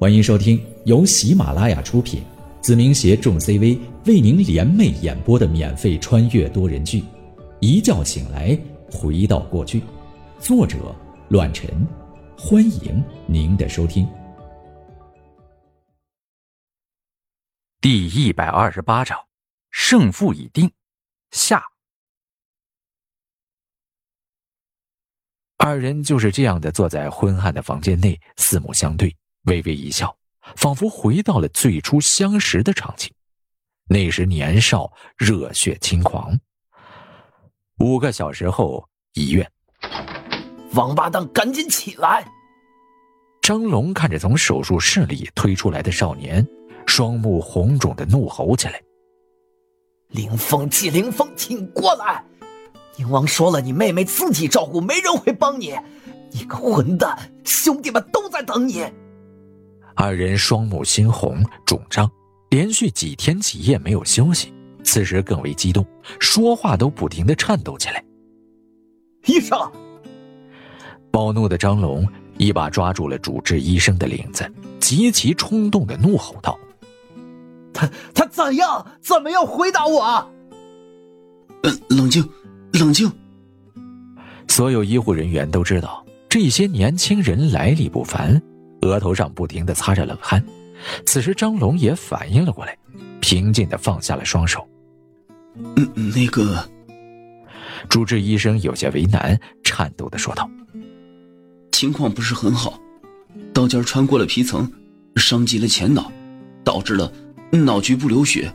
欢迎收听由喜马拉雅出品，子明携众 CV 为您联袂演播的免费穿越多人剧《一觉醒来回到过去》，作者：乱臣。欢迎您的收听。第一百二十八章，胜负已定。下，二人就是这样的坐在昏暗的房间内，四目相对。微微一笑，仿佛回到了最初相识的场景。那时年少，热血轻狂。五个小时后，医院，王八蛋，赶紧起来！张龙看着从手术室里推出来的少年，双目红肿的怒吼起来：“林峰，季林峰，请过来！宁王说了，你妹妹自己照顾，没人会帮你。你个混蛋，兄弟们都在等你。”二人双目猩红肿胀，连续几天几夜没有休息，此时更为激动，说话都不停的颤抖起来。医生，暴怒的张龙一把抓住了主治医生的领子，极其冲动的怒吼道：“他他怎样？怎么样回答我？”呃，冷静，冷静。所有医护人员都知道这些年轻人来历不凡。额头上不停的擦着冷汗，此时张龙也反应了过来，平静的放下了双手。嗯，那个，主治医生有些为难，颤抖的说道：“情况不是很好，刀尖穿过了皮层，伤及了前脑，导致了脑局部流血。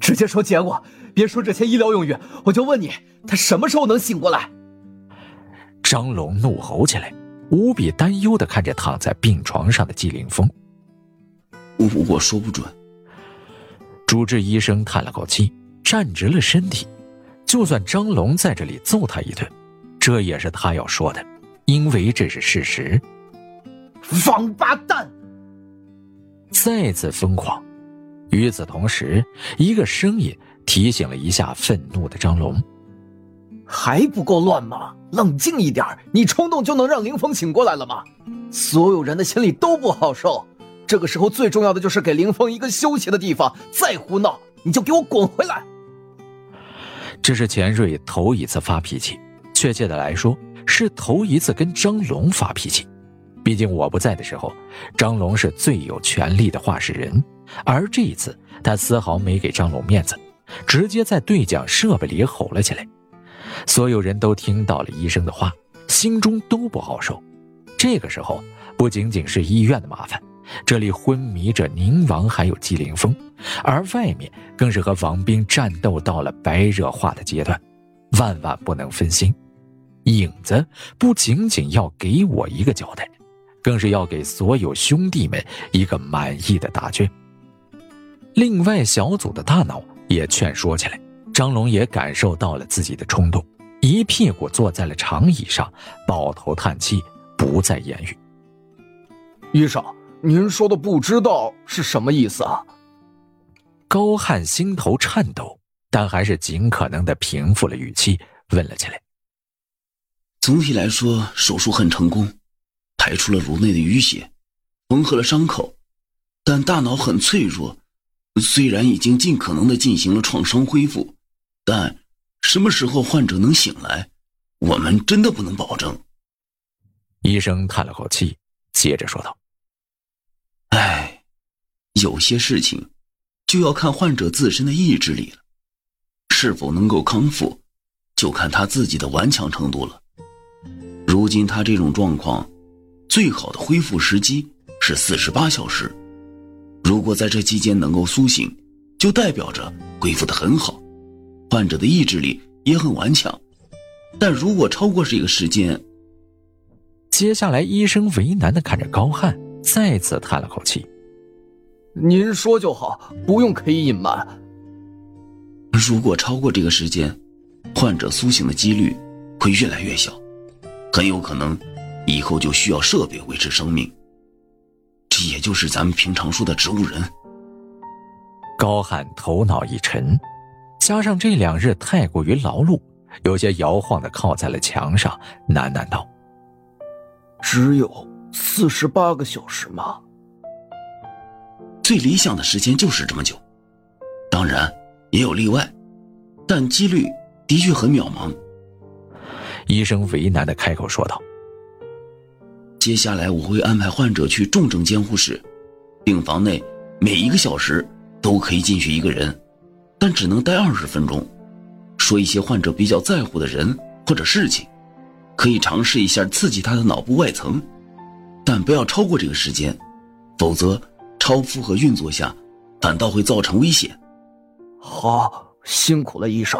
直接说结果，别说这些医疗用语，我就问你，他什么时候能醒过来？”张龙怒吼起来。无比担忧的看着躺在病床上的季凌峰，我我说不准。主治医生叹了口气，站直了身体。就算张龙在这里揍他一顿，这也是他要说的，因为这是事实。王八蛋！再次疯狂。与此同时，一个声音提醒了一下愤怒的张龙。还不够乱吗？冷静一点，你冲动就能让林峰醒过来了吗？所有人的心里都不好受。这个时候最重要的就是给林峰一个休息的地方。再胡闹，你就给我滚回来！这是钱瑞头一次发脾气，确切的来说是头一次跟张龙发脾气。毕竟我不在的时候，张龙是最有权力的话事人，而这一次他丝毫没给张龙面子，直接在对讲设备里吼了起来。所有人都听到了医生的话，心中都不好受。这个时候，不仅仅是医院的麻烦，这里昏迷着宁王还有季凌风，而外面更是和王兵战斗到了白热化的阶段，万万不能分心。影子不仅仅要给我一个交代，更是要给所有兄弟们一个满意的答卷。另外，小组的大脑也劝说起来。张龙也感受到了自己的冲动，一屁股坐在了长椅上，抱头叹气，不再言语。医生，您说的不知道是什么意思啊？高汉心头颤抖，但还是尽可能的平复了语气，问了起来。总体来说，手术很成功，排出了颅内的淤血，缝合了伤口，但大脑很脆弱，虽然已经尽可能的进行了创伤恢复。但什么时候患者能醒来，我们真的不能保证。医生叹了口气，接着说道：“哎，有些事情就要看患者自身的意志力了，是否能够康复，就看他自己的顽强程度了。如今他这种状况，最好的恢复时机是四十八小时。如果在这期间能够苏醒，就代表着恢复的很好。”患者的意志力也很顽强，但如果超过这个时间，接下来医生为难的看着高汉，再次叹了口气：“您说就好，不用刻意隐瞒。如果超过这个时间，患者苏醒的几率会越来越小，很有可能以后就需要设备维持生命。这也就是咱们平常说的植物人。”高汉头脑一沉。加上这两日太过于劳碌，有些摇晃的靠在了墙上，喃喃道：“只有死。”四十八个小时吗？最理想的时间就是这么久，当然也有例外，但几率的确很渺茫。医生为难的开口说道：“接下来我会安排患者去重症监护室，病房内每一个小时都可以进去一个人，但只能待二十分钟，说一些患者比较在乎的人或者事情，可以尝试一下刺激他的脑部外层，但不要超过这个时间，否则。”超负荷运作下，反倒会造成危险。好，辛苦了，医生。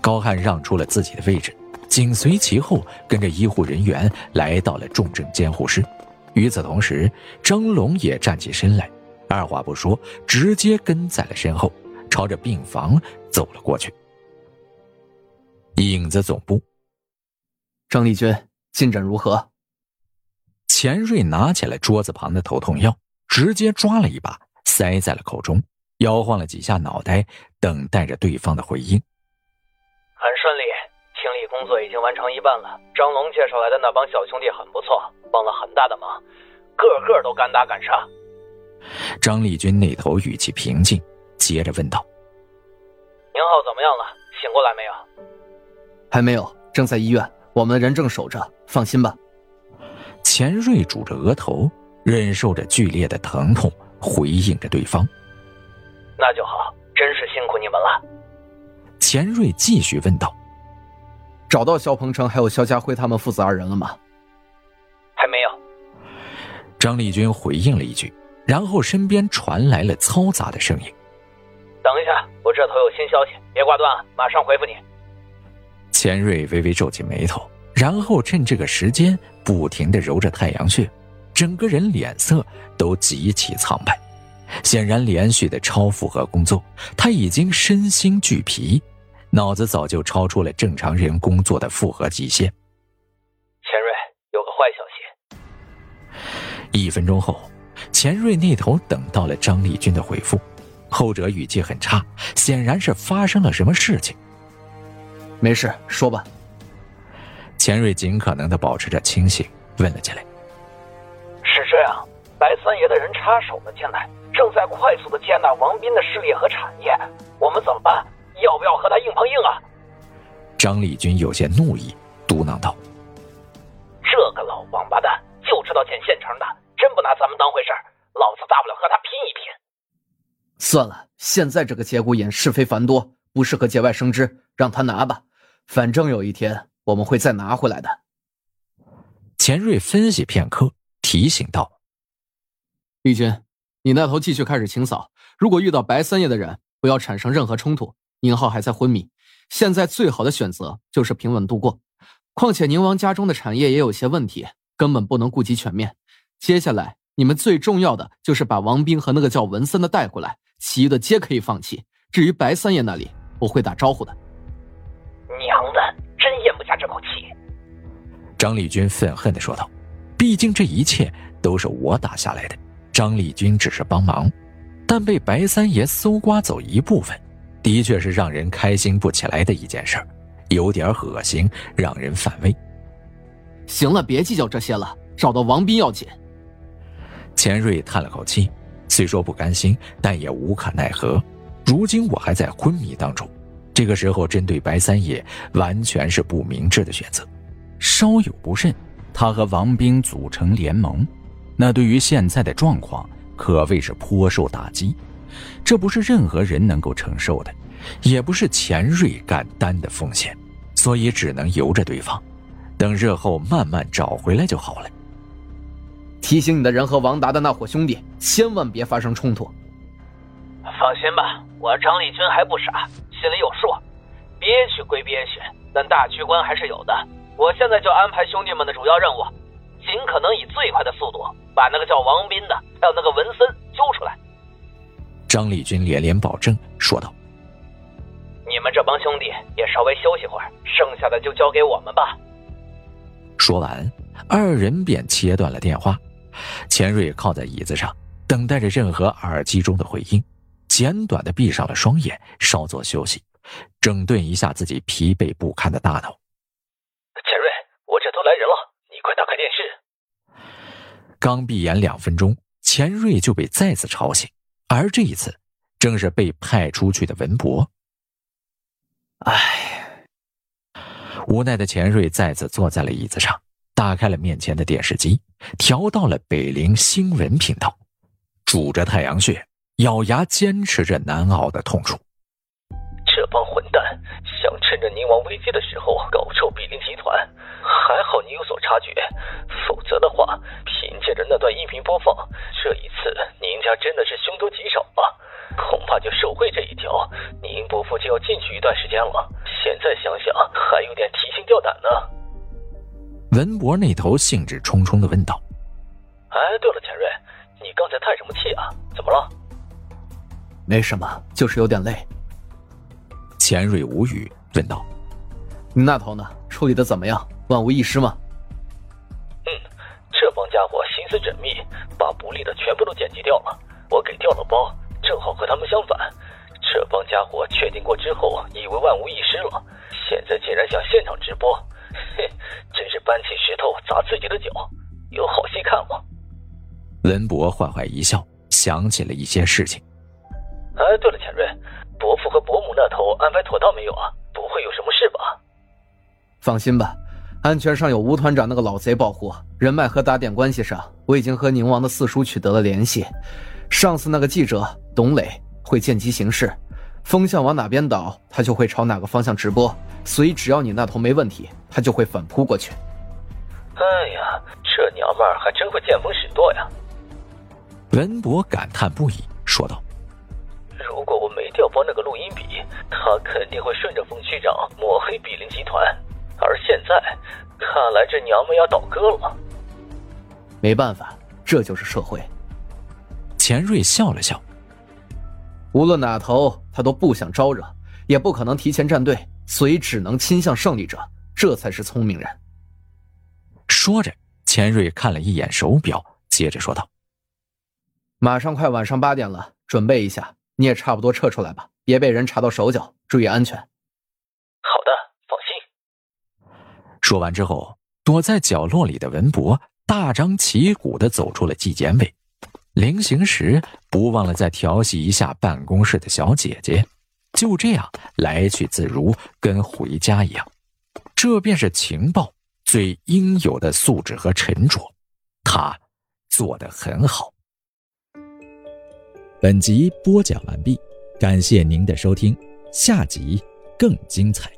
高汉让出了自己的位置，紧随其后，跟着医护人员来到了重症监护室。与此同时，张龙也站起身来，二话不说，直接跟在了身后，朝着病房走了过去。影子总部，张丽君，进展如何？钱瑞拿起了桌子旁的头痛药。直接抓了一把，塞在了口中，摇晃了几下脑袋，等待着对方的回应。很顺利，清理工作已经完成一半了。张龙介绍来的那帮小兄弟很不错，帮了很大的忙，个个都敢打敢杀。张立军那头语气平静，接着问道：“宁浩怎么样了？醒过来没有？”“还没有，正在医院，我们的人正守着，放心吧。”钱瑞拄着额头。忍受着剧烈的疼痛，回应着对方。那就好，真是辛苦你们了。钱瑞继续问道：“找到肖鹏程还有肖家辉他们父子二人了吗？”还没有。张丽君回应了一句，然后身边传来了嘈杂的声音：“等一下，我这头有新消息，别挂断，马上回复你。”钱瑞微微皱起眉头，然后趁这个时间不停的揉着太阳穴。整个人脸色都极其苍白，显然连续的超负荷工作，他已经身心俱疲，脑子早就超出了正常人工作的负荷极限。钱瑞，有个坏消息。一分钟后，钱瑞那头等到了张立军的回复，后者语气很差，显然是发生了什么事情。没事，说吧。钱瑞尽可能的保持着清醒，问了起来。是这样，白三爷的人插手了进来，正在快速的接纳王斌的势力和产业，我们怎么办？要不要和他硬碰硬啊？张立军有些怒意，嘟囔道：“这个老王八蛋就知道捡现成的，真不拿咱们当回事老子大不了和他拼一拼。”算了，现在这个节骨眼是非繁多，不适合节外生枝，让他拿吧。反正有一天我们会再拿回来的。钱瑞分析片刻。提醒道：“丽君，你那头继续开始清扫。如果遇到白三爷的人，不要产生任何冲突。宁浩还在昏迷，现在最好的选择就是平稳度过。况且宁王家中的产业也有些问题，根本不能顾及全面。接下来，你们最重要的就是把王斌和那个叫文森的带过来，其余的皆可以放弃。至于白三爷那里，我会打招呼的。”娘的，真咽不下这口气！张立军愤恨的说道。毕竟这一切都是我打下来的，张立军只是帮忙，但被白三爷搜刮走一部分，的确是让人开心不起来的一件事有点恶心，让人反胃。行了，别计较这些了，找到王斌要紧。钱瑞叹了口气，虽说不甘心，但也无可奈何。如今我还在昏迷当中，这个时候针对白三爷，完全是不明智的选择，稍有不慎。他和王兵组成联盟，那对于现在的状况可谓是颇受打击。这不是任何人能够承受的，也不是钱瑞敢担的风险，所以只能由着对方，等日后慢慢找回来就好了。提醒你的人和王达的那伙兄弟，千万别发生冲突。放心吧，我张立军还不傻，心里有数。憋屈归憋屈，但大局观还是有的。我现在就安排兄弟们的主要任务，尽可能以最快的速度把那个叫王斌的，还有那个文森揪出来。张立军连连保证说道：“你们这帮兄弟也稍微休息会儿，剩下的就交给我们吧。”说完，二人便切断了电话。钱瑞靠在椅子上，等待着任何耳机中的回音，简短的闭上了双眼，稍作休息，整顿一下自己疲惫不堪的大脑。钱瑞，我这都来人了，你快打开电视。刚闭眼两分钟，钱瑞就被再次吵醒，而这一次正是被派出去的文博。唉，无奈的钱瑞再次坐在了椅子上，打开了面前的电视机，调到了北陵新闻频道，拄着太阳穴，咬牙坚持着难熬的痛楚。这帮混蛋想趁着宁王危机的时候搞臭比邻集团，还好你有所察觉，否则的话，凭借着那段音频播放，这一次宁家真的是凶多吉少啊！恐怕就受贿这一条，宁伯父就要进去一段时间了。现在想想，还有点提心吊胆呢。文博那头兴致冲冲的问道：“哎，对了，钱瑞，你刚才叹什么气啊？怎么了？”“没什么，就是有点累。”钱瑞无语问道：“你那头呢？处理的怎么样？万无一失吗？”“嗯，这帮家伙心思缜密，把不利的全部都剪辑掉了，我给调了包。”正好和他们相反，这帮家伙确定过之后，以为万无一失了，现在竟然想现场直播，嘿，真是搬起石头砸自己的脚，有好戏看了。文博坏坏一笑，想起了一些事情。哎，对了，钱瑞，伯父和伯母那头安排妥当没有啊？不会有什么事吧？放心吧，安全上有吴团长那个老贼保护，人脉和打点关系上，我已经和宁王的四叔取得了联系。上次那个记者董磊会见机行事，风向往哪边倒，他就会朝哪个方向直播。所以只要你那头没问题，他就会反扑过去。哎呀，这娘们儿还真会见风使舵呀！文博感叹不已，说道：“如果我没调包那个录音笔，他肯定会顺着风区长抹黑比邻集团。而现在，看来这娘们要倒戈了。没办法，这就是社会。”钱瑞笑了笑。无论哪头，他都不想招惹，也不可能提前站队，所以只能倾向胜利者，这才是聪明人。说着，钱瑞看了一眼手表，接着说道：“马上快晚上八点了，准备一下，你也差不多撤出来吧，别被人查到手脚，注意安全。”“好的，放心。”说完之后，躲在角落里的文博大张旗鼓的走出了纪检委。临行时，不忘了再调戏一下办公室的小姐姐，就这样来去自如，跟回家一样。这便是情报最应有的素质和沉着，他做得很好。本集播讲完毕，感谢您的收听，下集更精彩。